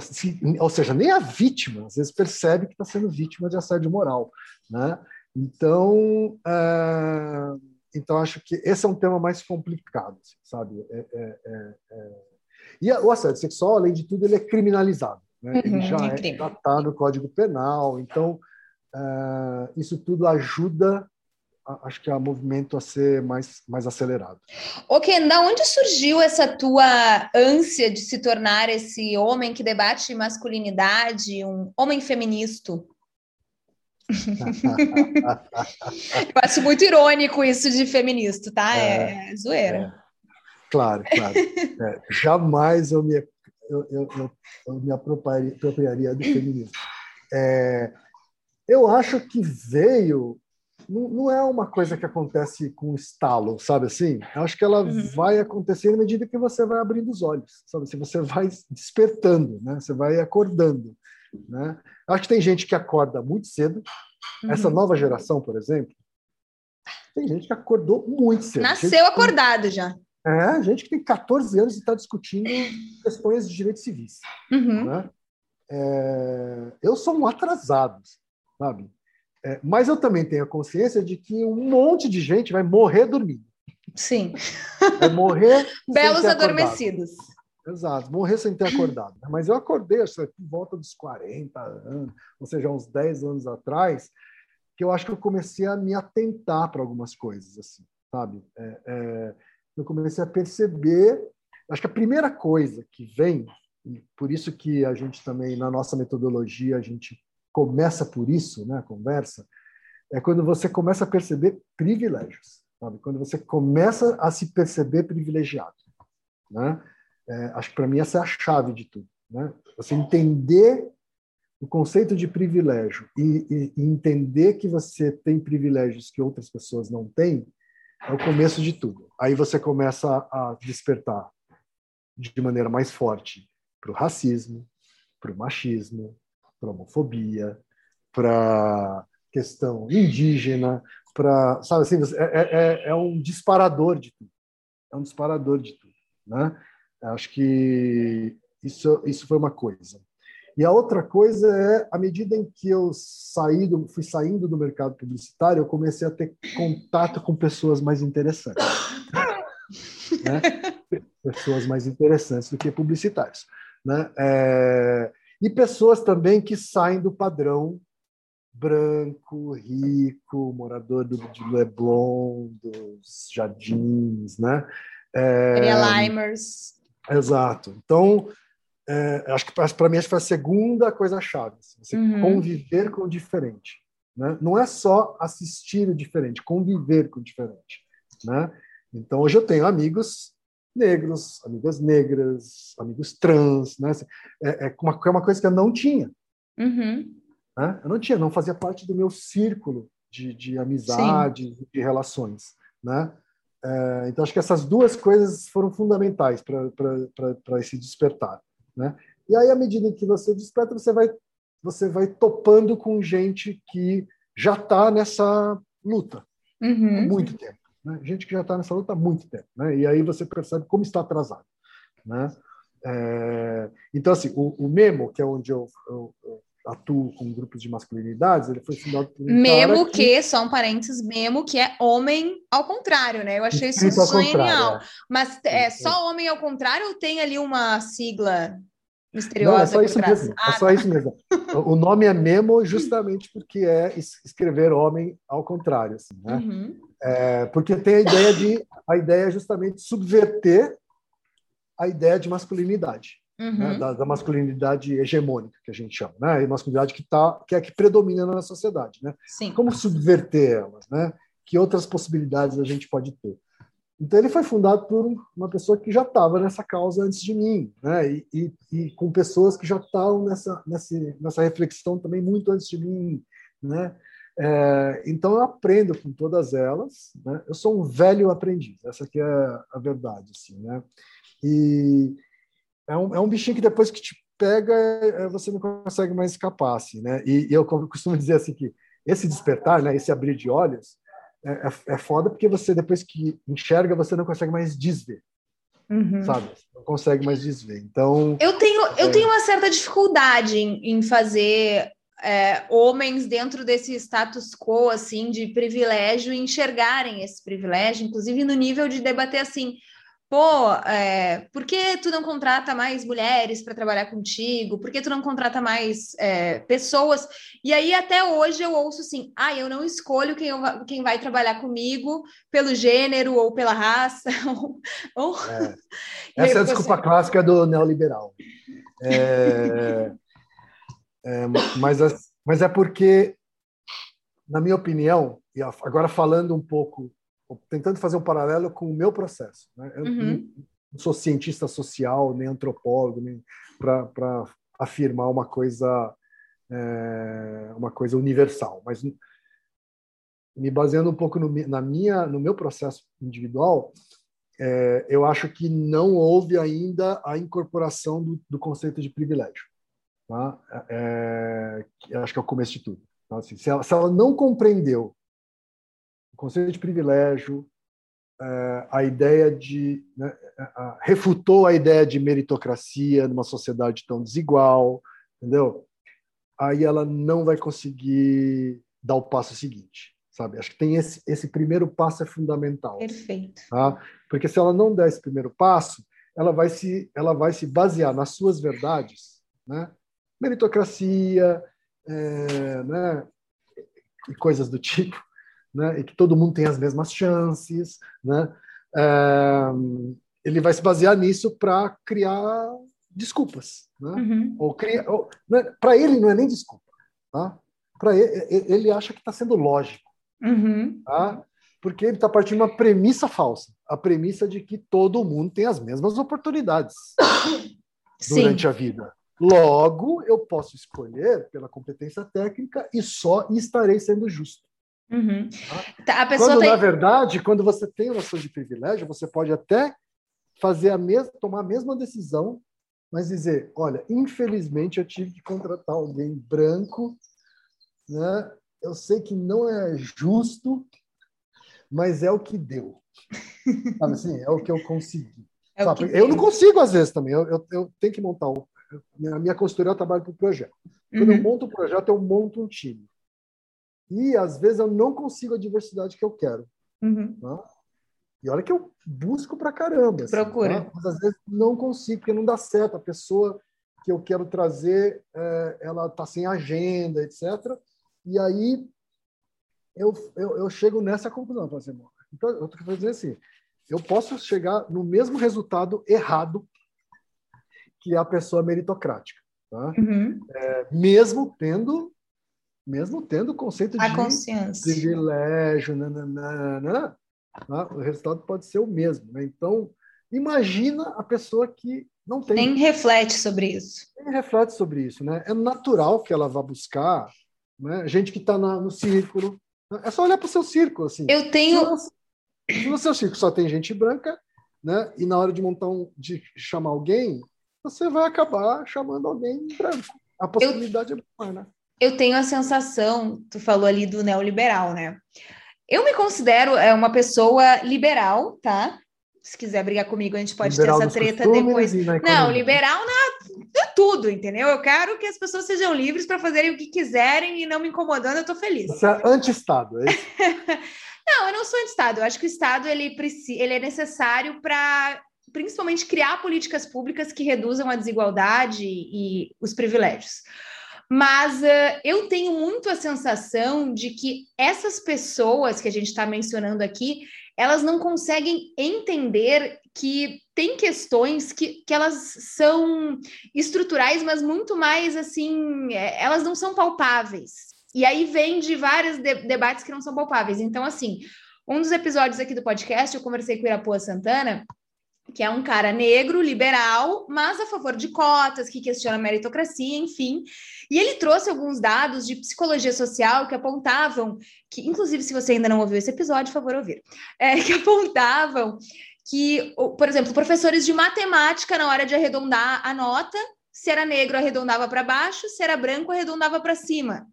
Ou seja, nem a vítima às vezes percebe que está sendo vítima de assédio moral. Né? Então, é... então acho que esse é um tema mais complicado, assim, sabe? É, é, é, é. e o assédio sexual, além de tudo, ele é criminalizado. Né? Ele uhum, já é tratado no Código Penal. Então, é, isso tudo ajuda acho que é o movimento a ser mais, mais acelerado. Ok, da onde surgiu essa tua ânsia de se tornar esse homem que debate masculinidade, um homem feminista? (laughs) eu acho muito irônico isso de feminista, tá? É, é zoeira. É. Claro, claro. É, jamais eu me, eu, eu, eu, eu me apropriaria, apropriaria do feminismo. É, eu acho que veio não, não é uma coisa que acontece com estalo, sabe assim? Eu acho que ela uhum. vai acontecer à medida que você vai abrindo os olhos, sabe? Se assim, você vai despertando, né? Você vai acordando, né? Eu acho que tem gente que acorda muito cedo. Uhum. Essa nova geração, por exemplo, tem gente que acordou muito cedo. Nasceu acordado já. É, gente que tem 14 anos e está discutindo questões de direitos civis. Uhum. Né? É, eu sou um atrasado, sabe? É, mas eu também tenho a consciência de que um monte de gente vai morrer dormindo. Sim. Vai morrer. (laughs) Belos adormecidos. Exato, morrer sem ter acordado. Mas eu acordei, acho que por volta dos 40 anos, ou seja, uns 10 anos atrás, que eu acho que eu comecei a me atentar para algumas coisas, assim, sabe? É, é, eu comecei a perceber. Acho que a primeira coisa que vem, e por isso que a gente também, na nossa metodologia, a gente começa por isso, né, a conversa, é quando você começa a perceber privilégios, sabe? Quando você começa a se perceber privilegiado, né? É, acho que para mim essa é a chave de tudo, né? Você entender o conceito de privilégio e, e, e entender que você tem privilégios que outras pessoas não têm é o começo de tudo. Aí você começa a despertar de maneira mais forte para o racismo, para o machismo, para homofobia, para questão indígena, para sabe assim é, é, é, um disparador de tudo, é um disparador de tudo, né? Acho que isso isso foi uma coisa. E a outra coisa é, à medida em que eu saí do, fui saindo do mercado publicitário, eu comecei a ter contato com pessoas mais interessantes. (laughs) né? Pessoas mais interessantes do que publicitários. Né? É, e pessoas também que saem do padrão branco, rico, morador do, de Leblon, dos Jardins, né? É, Limers. Exato. Então, é, acho que para mim acho que foi a segunda coisa chave, assim, você uhum. conviver com o diferente, né? Não é só assistir o diferente, conviver com o diferente, né? Então hoje eu tenho amigos negros, amigas negras, amigos trans, né? É, é, uma, é uma coisa que eu não tinha. Uhum. Né? Eu não tinha, não fazia parte do meu círculo de, de amizade, Sim. de relações, né? É, então acho que essas duas coisas foram fundamentais para esse despertar, né? E aí à medida que você desperta, você vai você vai topando com gente que já está nessa luta uhum. há muito tempo. Né? Gente que já está nessa luta há muito tempo. Né? E aí você percebe como está atrasado. Né? É, então, assim, o, o, Memo, que é onde eu, eu, eu, atuo com grupos de masculinidades, ele foi fundado por um Memo que... que, só um parênteses, Memo que é homem ao contrário, né? Eu achei isso genial. É. Mas é só homem ao contrário ou tem ali uma sigla misteriosa. Não, é só isso mesmo. Ah, é só tá. isso mesmo. O nome é Memo justamente porque é escrever homem ao contrário, assim, né? Uhum. É, porque tem a ideia de a ideia é justamente subverter a ideia de masculinidade? Uhum. né? da, da, masculinidade hegemônica que a gente chama, né? A masculinidade que tá que é a que predomina na sociedade, né? Sim. Como subverter elas, né? Que outras possibilidades a gente pode ter? Então ele foi fundado por uma pessoa que já estava nessa causa antes de mim, né? E, e, e com pessoas que já estavam nessa, nessa nessa reflexão também muito antes de mim, né? É, então eu aprendo com todas elas. Né? Eu sou um velho aprendiz, essa que é a verdade, assim, né? E, é um, é um bichinho que depois que te pega, é, você não consegue mais escapar, assim, né? E, e, eu (laughs) costumo dizer assim que esse despertar, né, esse abrir de olhos, é, é, é foda porque você, depois que enxerga, você não consegue mais desver. Uhum. Sabe? Não consegue mais desver. Então. Eu tenho, eu é... tenho uma certa dificuldade em, em fazer é, homens dentro desse status quo assim de privilégio enxergarem esse privilégio, inclusive no nível de debater assim, pô, é, por que tu não contrata mais mulheres para trabalhar contigo? Por que tu não contrata mais é, pessoas? E aí até hoje eu ouço assim, ah, eu não escolho quem, eu, quem vai trabalhar comigo pelo gênero ou pela raça. (laughs) ou, é. (laughs) Essa é a desculpa assim, clássica do neoliberal. É, é, mas, mas é porque, na minha opinião, e agora falando um pouco, tentando fazer um paralelo com o meu processo. Né? Eu uhum. não sou cientista social, nem antropólogo, nem para afirmar uma coisa, é, uma coisa universal, mas me baseando um pouco no, na minha, no meu processo individual, é, eu acho que não houve ainda a incorporação do, do conceito de privilégio. Tá? É, é acho que é o começo de tudo. Então, assim, se, ela, se, ela, não compreendeu o conceito de privilégio, é, a ideia de. Né, refutou a ideia de meritocracia numa sociedade tão desigual, entendeu? Aí ela não vai conseguir dar o passo seguinte. Sabe? Acho que tem esse, esse primeiro passo é fundamental. Perfeito. Tá? Porque se ela não der esse primeiro passo, ela vai se, ela vai se basear nas suas verdades, né? meritocracia, é, né, e coisas do tipo, né, e que todo mundo tem as mesmas chances, né, ele vai se basear nisso para criar desculpas, né, uhum. ou criar, né, para ele não é nem desculpa, tá? Para ele, ele acha que está sendo lógico, uhum. tá? Porque ele está partindo de uma premissa falsa, a premissa de que todo mundo tem as mesmas oportunidades durante Sim. a vida. Logo, eu posso escolher pela competência técnica e só estarei sendo justo. Uhum. Tá? tá quando, tem... na verdade, quando você tem noção de privilégio, você pode até fazer a mesma, tomar a mesma decisão, mas dizer, olha, infelizmente eu tive que contratar alguém branco, né? Eu sei que não é justo, mas é o que deu. (laughs) Sabe assim, é o que eu consegui. É eu não consigo às vezes também. Eu, eu, eu tenho que montar o a minha consultoria eu trabalho para o projeto. Quando uhum. eu monto o um projeto, eu monto um time. E, às vezes, eu não consigo a diversidade que eu quero. Uhum. Tá? E olha que eu busco para caramba. Assim, Procura. Tá? Mas, às vezes, não consigo, porque não dá certo. A pessoa que eu quero trazer, é, ela está sem agenda, etc. E aí, eu, eu, eu chego nessa conclusão. Assim, então, eu estou fazendo assim, eu posso chegar no mesmo resultado errado que a pessoa meritocrática, tá? Uhum. É, mesmo tendo mesmo tendo o conceito a de consciência. privilégio, nananana, tá? o resultado pode ser o mesmo. Né? Então, imagina a pessoa que não tem. Nem reflete sobre isso. Nem reflete sobre isso. Né? É natural que ela vá buscar né? gente que está no círculo. Né? É só olhar para o seu círculo. Assim. Eu tenho. Se no seu círculo só tem gente branca, né? e na hora de montar um, de chamar alguém, você vai acabar chamando alguém branco. A possibilidade eu, é boa, né? Eu tenho a sensação, tu falou ali do neoliberal, né? Eu me considero é, uma pessoa liberal, tá? Se quiser brigar comigo, a gente pode liberal ter essa treta depois. Não, liberal na é tudo, entendeu? Eu quero que as pessoas sejam livres para fazerem o que quiserem e não me incomodando, eu tô feliz. Você é anti-Estado, é isso? (laughs) não, eu não sou anti-Estado. Eu acho que o Estado ele, ele é necessário para principalmente criar políticas públicas que reduzam a desigualdade e os privilégios. Mas uh, eu tenho muito a sensação de que essas pessoas que a gente está mencionando aqui, elas não conseguem entender que tem questões que, que elas são estruturais, mas muito mais assim, é, elas não são palpáveis. E aí vem de vários de debates que não são palpáveis. Então, assim, um dos episódios aqui do podcast, eu conversei com o Irapuã Santana, que é um cara negro, liberal, mas a favor de cotas, que questiona a meritocracia, enfim. E ele trouxe alguns dados de psicologia social que apontavam, que, inclusive, se você ainda não ouviu esse episódio, por favor, ouvir, é, que apontavam que, por exemplo, professores de matemática, na hora de arredondar a nota, se era negro, arredondava para baixo, se era branco, arredondava para cima,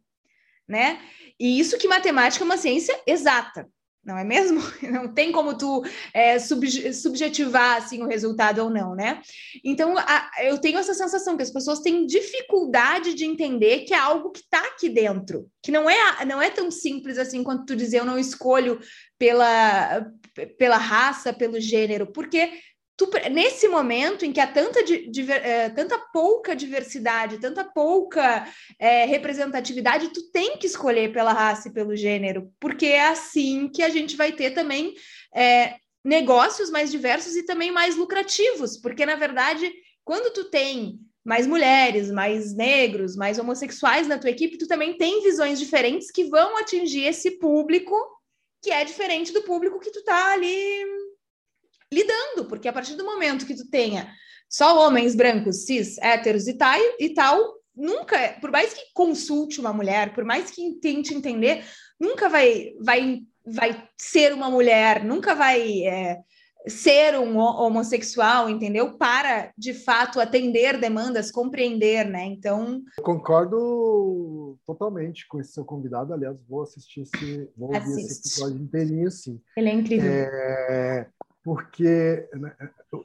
né? E isso que matemática é uma ciência exata não é mesmo? (laughs) Não tem como tu é, subjetivar assim o resultado ou não, né? Então a, eu tenho essa sensação que as pessoas têm dificuldade de entender que é algo que está aqui dentro, que não é não é tão simples assim quanto tu dizer eu não escolho pela pela raça, pelo gênero, porque tu, nesse momento em que há tanta, é, tanta pouca diversidade, tanta pouca é, representatividade, tu tem que escolher pela raça e pelo gênero, porque é assim que a gente vai ter também é, negócios mais diversos e também mais lucrativos, porque na verdade, quando tu tem mais mulheres, mais negros, mais homossexuais na tua equipe, tu também tem visões diferentes que vão atingir esse público que é diferente do público que tu tá ali lidando, porque a partir do momento que tu tenha só homens brancos, cis, héteros e tal, e tal nunca, por mais que consulte uma mulher, por mais que tente entender, nunca vai, vai, vai ser uma mulher, nunca vai é, ser um homossexual, entendeu? Para, de fato, atender demandas, compreender, né? Então... Eu concordo totalmente com esse seu convidado. Aliás, vou assistir esse... Vou ouvir esse episódio inteirinho, sim. Ele é incrível. É porque né,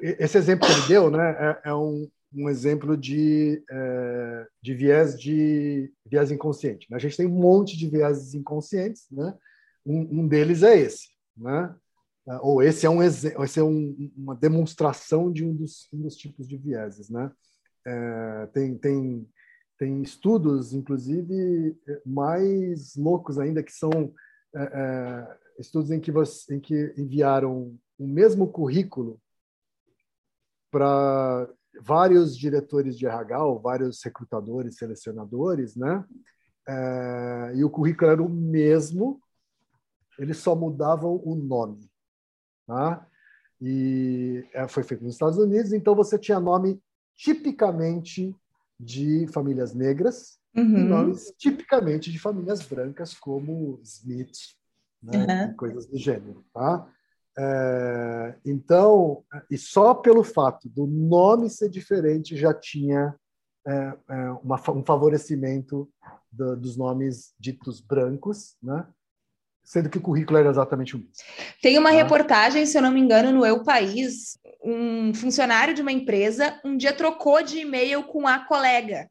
esse exemplo que ele deu né, é, é um, um, exemplo de, é, de viés de viés inconsciente. Né? A gente tem um monte de viéses inconscientes, né? um, um deles é esse, né? ou esse é, um, esse é um, uma demonstração de um dos, um dos tipos de vieses. Né? É, tem, tem, tem estudos, inclusive, mais loucos ainda, que são é, é, estudos em que, você, em que enviaram o mesmo currículo para vários diretores de RH, ou vários recrutadores, selecionadores, né? É, e o currículo era o mesmo, eles só mudavam o nome, tá? E é, foi feito nos Estados Unidos, então você tinha nome tipicamente de famílias negras uhum. e nomes tipicamente de famílias brancas, como Smith, né? Uhum. coisas do gênero, tá? É, então, e só pelo fato do nome ser diferente já tinha é, é, uma, um favorecimento do, dos nomes ditos brancos, né? sendo que o currículo era exatamente o mesmo. Tem uma tá? reportagem, se eu não me engano, no Eu País, um funcionário de uma empresa um dia trocou de e-mail com a colega.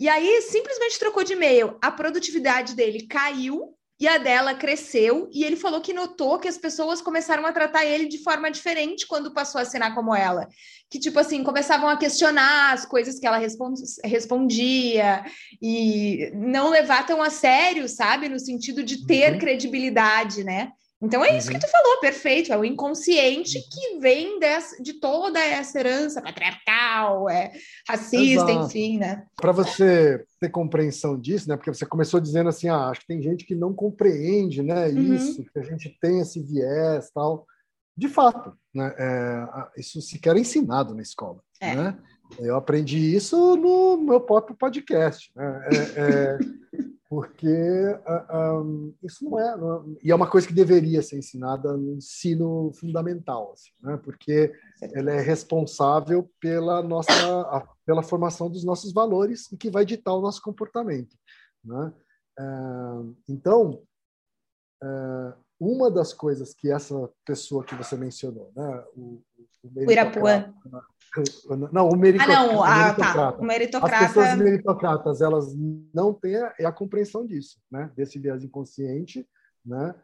E aí, simplesmente trocou de e-mail. A produtividade dele caiu e a dela cresceu, e ele falou que notou que as pessoas começaram a tratar ele de forma diferente quando passou a assinar como ela. Que, tipo assim, começavam a questionar as coisas que ela respondia e não levar tão a sério, sabe? No sentido de ter uhum. credibilidade, né? Então é isso uhum. que tu falou, perfeito. É o inconsciente uhum. que vem dessa, de toda essa herança patriarcal, é, racista, Exato. enfim, né? Para você ter compreensão disso, né? Porque você começou dizendo assim, ah, acho que tem gente que não compreende, né? Uhum. Isso, que a gente tem esse viés, tal. De fato, né? É, isso sequer é ensinado na escola, é. né? Eu aprendi isso no meu próprio podcast, né? É, é (laughs) porque um, isso não é, não, e é uma coisa que deveria ser ensinada no ensino fundamental, assim, né? porque ela é responsável pela nossa a, pela formação dos nossos valores e que vai ditar o nosso comportamento, né? Uh, então, uh, uma das coisas que essa pessoa que você mencionou, né, o, o Irapuã, não, o meritocrata. Ah, não, ah, tá. O meritocrata. As pessoas meritocratas, elas não têm a, a compreensão disso, né? Desse viés inconsciente, né?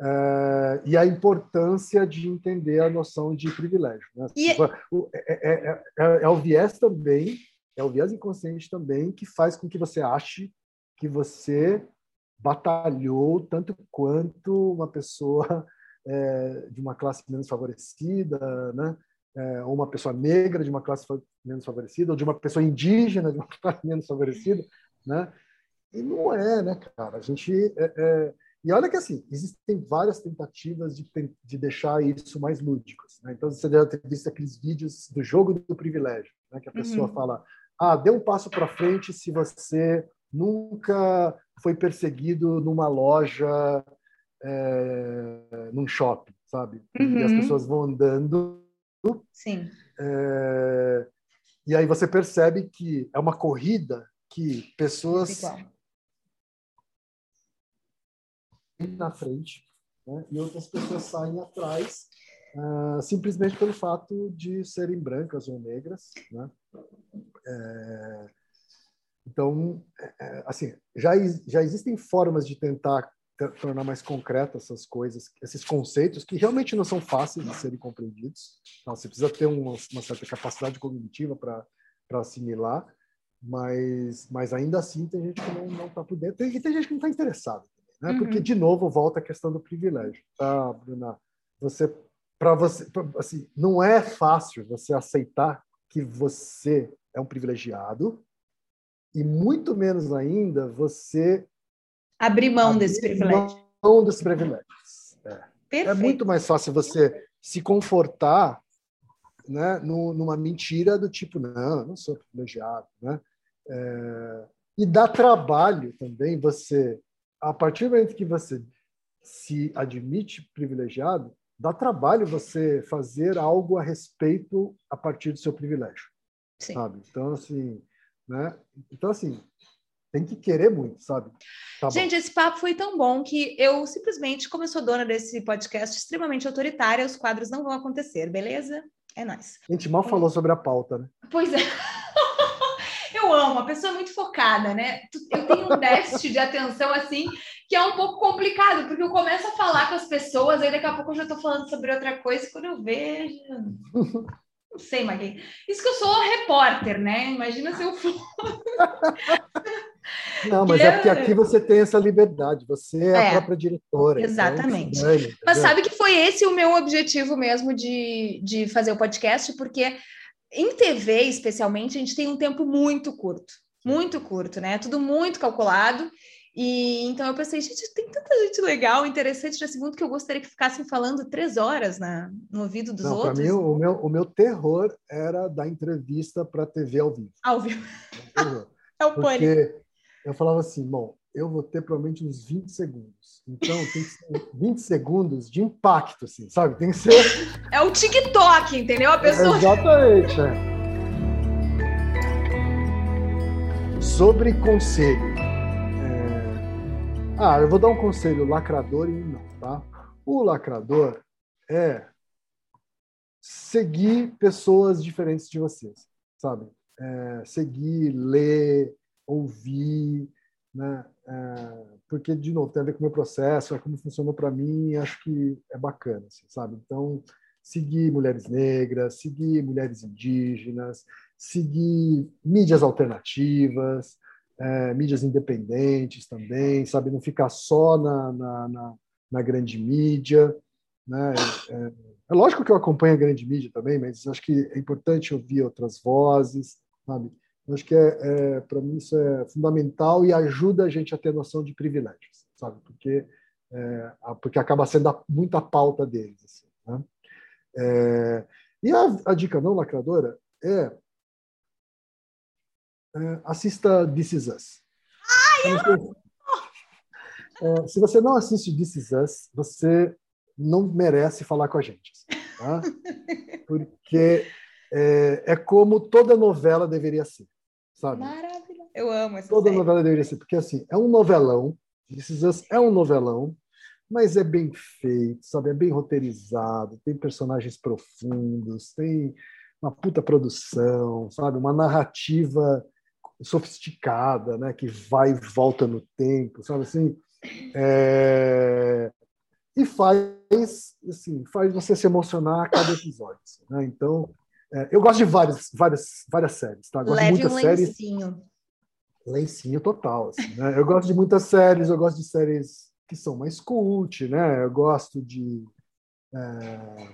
É, e a importância de entender a noção de privilégio. Né? E... Tipo, é, é, é, é, o viés também, é o viés inconsciente também que faz com que você ache que você batalhou tanto quanto uma pessoa (laughs) é, de uma classe menos favorecida, né? é, ou uma pessoa negra de uma classe menos favorecida, ou de uma pessoa indígena de uma (laughs) classe menos favorecida, né? E não é, né, cara? A gente é, é... e olha que assim existem várias tentativas de, de deixar isso mais lúdico. Né? Então você deve ter visto aqueles vídeos do jogo do privilégio, né? Que a pessoa uhum. fala: ah, dê um passo para frente se você nunca foi perseguido numa loja, é, num shopping sabe? Uhum. E as uhum. pessoas vão andando. Sim. É, e aí você percebe que é uma corrida que pessoas na frente né? e outras pessoas saem atrás uh, simplesmente pelo fato de serem brancas ou negras, né? É, então, é, é assim, já, já existem formas de tentar tornar mais concretas essas coisas, esses conceitos que realmente não são fáceis de serem compreendidos. Então, você precisa ter uma, uma certa capacidade cognitiva para assimilar, mas, mas ainda assim tem gente que não está por dentro e tem gente que não está interessada. Né? Uhum. Porque, de novo, volta a questão do privilégio. Tá, Bruna? Você, para você, pra, assim, não é fácil você aceitar que você é um privilegiado e muito menos ainda você abrir mão abrir desse privilégio. Mão desses privilégios. É. é muito mais fácil você se confortar né, numa mentira do tipo, não, não sou privilegiado. Né? É, e dá trabalho também você, a partir do momento que você se admite privilegiado, dá trabalho você fazer algo a respeito a partir do seu privilégio. Sim. Sabe? Então, assim, né? Então, assim, tem que querer muito, sabe? Tá Gente, esse papo foi tão bom que eu simplesmente, como eu sou dona desse podcast extremamente autoritária, os quadros não vão acontecer, beleza? É nóis. A gente mal falou sobre a pauta, né? Pois é. (laughs) eu amo, a pessoa é muito focada, né? Eu tenho um déficit de atenção, assim, que é um pouco complicado, porque eu começo a falar com as pessoas, aí daqui a pouco eu já estou falando sobre outra coisa, e quando eu vejo. Não sei, Magui. Isso que eu sou repórter, né? Imagina se eu for. (laughs) Não, mas é porque aqui você tem essa liberdade, você é, é a própria diretora. Então Exatamente. Então, mas sabe que foi esse o meu objetivo mesmo de, de fazer o podcast, porque em TV, especialmente, a gente tem um tempo muito curto. Muito curto, né? Tudo muito calculado. E então eu pensei, gente, tem tanta gente legal, interessante nesse mundo que eu gostaria que ficassem falando três horas na, no ouvido dos Não, outros. Mim, o meu, o meu terror era dar entrevista para TV ao vivo. Ao vivo. (laughs) (laughs) é o Porque pânico. eu falava assim, bom, eu vou ter provavelmente uns 20 segundos. Então tem que ser (laughs) 20 segundos de impacto, assim, sabe? Tem que ser. É o TikTok, entendeu? A pessoa. É, exatamente, é. Sobre conselho. Ah, eu vou dar um conselho lacrador e não, tá? O lacrador é seguir pessoas diferentes de vocês, sabe? É, seguir, ler, ouvir, né? É, porque, de novo, tem a ver com o meu processo, é como funcionou para mim, acho que é bacana, assim, sabe? Então, seguir mulheres negras, seguir mulheres indígenas, seguir mídias alternativas, é, mídias independentes também, sabe? Não ficar só na, na, na, na grande mídia. Né? É, é, lógico que eu acompanho a grande mídia também, mas acho que é importante ouvir outras vozes, sabe? Acho que é, é para mim isso é fundamental e ajuda a gente a ter noção de privilégios, sabe? Porque é, porque acaba sendo a, muita pauta deles. Assim, né? É, e a, a, dica não lacradora é é, assista This Is Us. Ai, eu... É, se você não assiste This Is Us, você não merece falar com a gente. Tá? (laughs) Porque é, é, como toda novela deveria ser. Sabe? Maravilha. Eu amo essa Toda série. novela deveria ser. Porque assim, é um novelão. This Is Us é um novelão mas é bem feito, sabe? É bem roteirizado, tem personagens profundos, tem uma puta produção, sabe? Uma narrativa sofisticada, né, que vai e volta no tempo, sabe assim, é... e faz assim, faz você se emocionar a cada episódio. Né? Então, é, eu gosto de várias, várias, várias séries, tá? Gosto Leve de muitas um séries. lencinho. Lencinho total, assim, né? Eu gosto de muitas séries, eu gosto de séries que são mais cult, né? Eu gosto de é,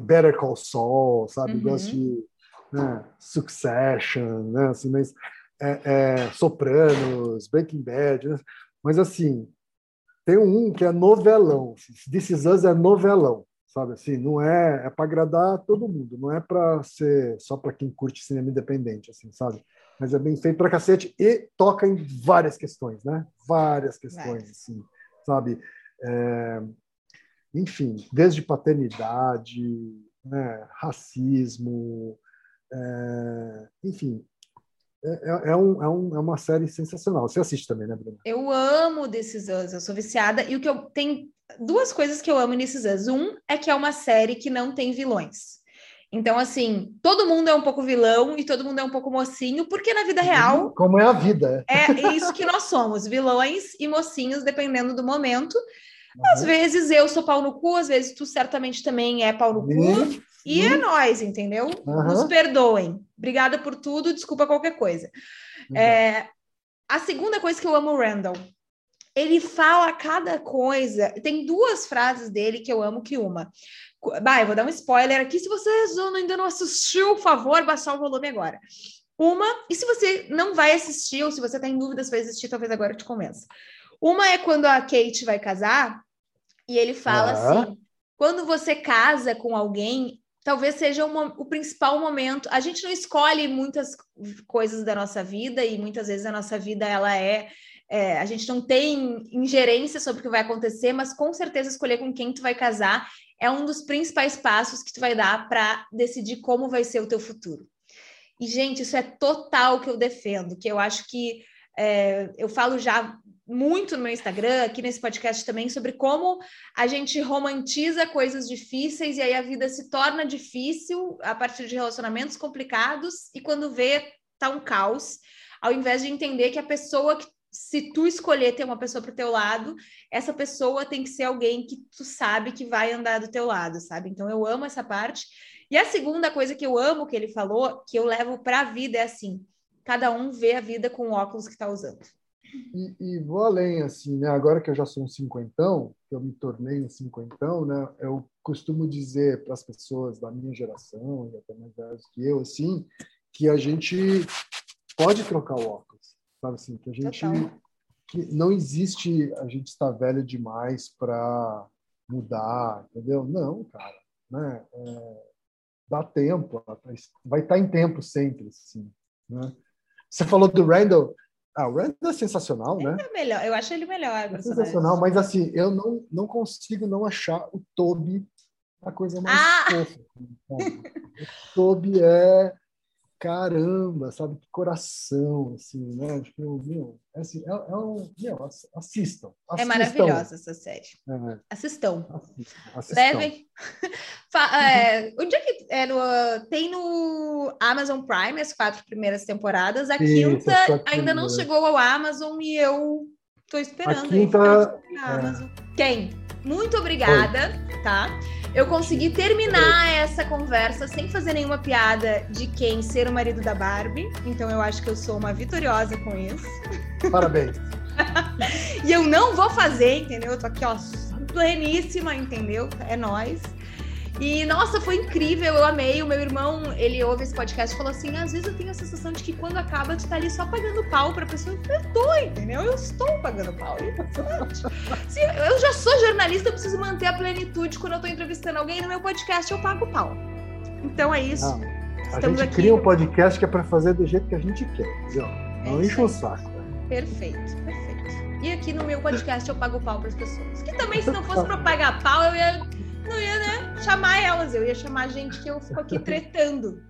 Better Call Saul, sabe? Uhum. Eu gosto de né, Succession, né? Assim, mas é, é, Sopranos, Breaking Bad, né? mas assim, tem um que é novelão. This Is Us é novelão, sabe? Assim, não é, é para agradar todo mundo, não é para ser só para quem curte cinema independente, assim, sabe? Mas é bem feito para cacete e toca em várias questões, né? Várias questões, assim, sabe? É... enfim, desde paternidade, né, racismo, é, enfim, é, é, é, um, é, um, é, uma série sensacional. Você assiste também, né, Bruna? Eu amo desses anos, eu sou viciada. E o que eu tem duas coisas que eu amo nesses anos. Um é que é uma série que não tem vilões. Então, assim, todo mundo é um pouco vilão e todo mundo é um pouco mocinho, porque na vida real. Como é a vida. É isso que nós somos, vilões e mocinhos, dependendo do momento. Uhum. Às vezes eu sou pau no cu, às vezes tu certamente também é pau no cu. E é nós, entendeu? Uhum. Nos perdoem. Obrigada por tudo, desculpa qualquer coisa. Uhum. É, a segunda coisa que eu amo o Randall. Ele fala cada coisa. Tem duas frases dele que eu amo que uma. Bah, eu vou dar um spoiler aqui. Se você ainda não assistiu, por favor, baixar o volume agora. Uma, e se você não vai assistir, ou se você tem dúvidas para assistir, talvez agora eu te convença. Uma é quando a Kate vai casar, e ele fala assim: quando você casa com alguém, talvez seja uma, o principal momento. A gente não escolhe muitas coisas da nossa vida e muitas vezes a nossa vida ela é, é, a gente não tem ingerência sobre o que vai acontecer, mas com certeza escolher com quem tu vai casar é um dos principais passos que tu vai dar para decidir como vai ser o teu futuro. E gente, isso é total que eu defendo, que eu acho que é, eu falo já muito no meu Instagram, aqui nesse podcast também, sobre como a gente romantiza coisas difíceis e aí a vida se torna difícil a partir de relacionamentos complicados e quando vê, tá um caos, ao invés de entender que a pessoa que se tu escolher ter uma pessoa pro teu lado, essa pessoa tem que ser alguém que tu sabe que vai andar do teu lado, sabe? Então eu amo essa parte. E a segunda coisa que eu amo que ele falou, que eu levo para a vida é assim: cada um vê a vida com o óculos que está usando. E, e, vou além, assim, né? Agora que eu já sou um cinquentão, que eu me tornei um cinquentão, né? Eu costumo dizer para as pessoas da minha geração, e até mais velhas que eu, assim, que a gente pode trocar o óculos, sabe assim? Que a gente... Total. Que não existe a gente estar velho demais para mudar, entendeu? Não, cara, né? É, dá tempo, vai estar em tempo sempre, assim, né? Você falou do Randall, ah, o Randall é sensacional, ele né? É melhor, eu acho ele melhor. É sensacional, mas assim, eu não, não consigo não achar o Toby a coisa mais ah! fofa. O Toby é caramba, sabe? Que coração, assim, né? Tipo, meu, é, assim, é, é um, meu, assistam, assistam. É maravilhosa essa série. É. Assistam. assistam. Levem. (laughs) é, onde é que é no, tem no Amazon Prime as quatro primeiras temporadas. A Isso, quinta ainda não chegou ao Amazon e eu tô esperando. A quinta, aí, Amazon. Quem? Muito obrigada, Oi. tá? Eu consegui terminar essa conversa sem fazer nenhuma piada de quem ser o marido da Barbie. Então eu acho que eu sou uma vitoriosa com isso. Parabéns. (laughs) e eu não vou fazer, entendeu? Eu tô aqui, ó, pleníssima, entendeu? É nós. E, nossa, foi incrível, eu amei. O meu irmão, ele ouve esse podcast e falou assim: às vezes eu tenho a sensação de que quando acaba, tu tá ali só pagando pau pra pessoa. Eu tô, entendeu? Eu estou pagando pau. Se eu já sou jornalista, eu preciso manter a plenitude quando eu tô entrevistando alguém no meu podcast, eu pago pau. Então é isso. Não, a gente aqui... cria um podcast que é pra fazer do jeito que a gente quer, entendeu? Não é enche o saco. Perfeito, perfeito. E aqui no meu podcast eu pago pau para as pessoas. Que também, se não fosse (laughs) para pagar pau, eu ia não ia né, chamar elas, eu ia chamar gente que eu fico aqui (laughs) tretando.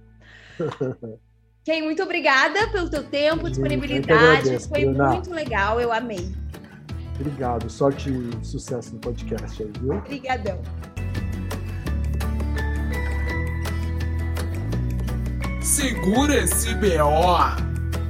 Ken, muito obrigada pelo teu tempo, disponibilidade. Agradeço, Foi muito legal, eu amei. Obrigado, sorte e sucesso no podcast aí, viu? Obrigadão. Segura esse BO!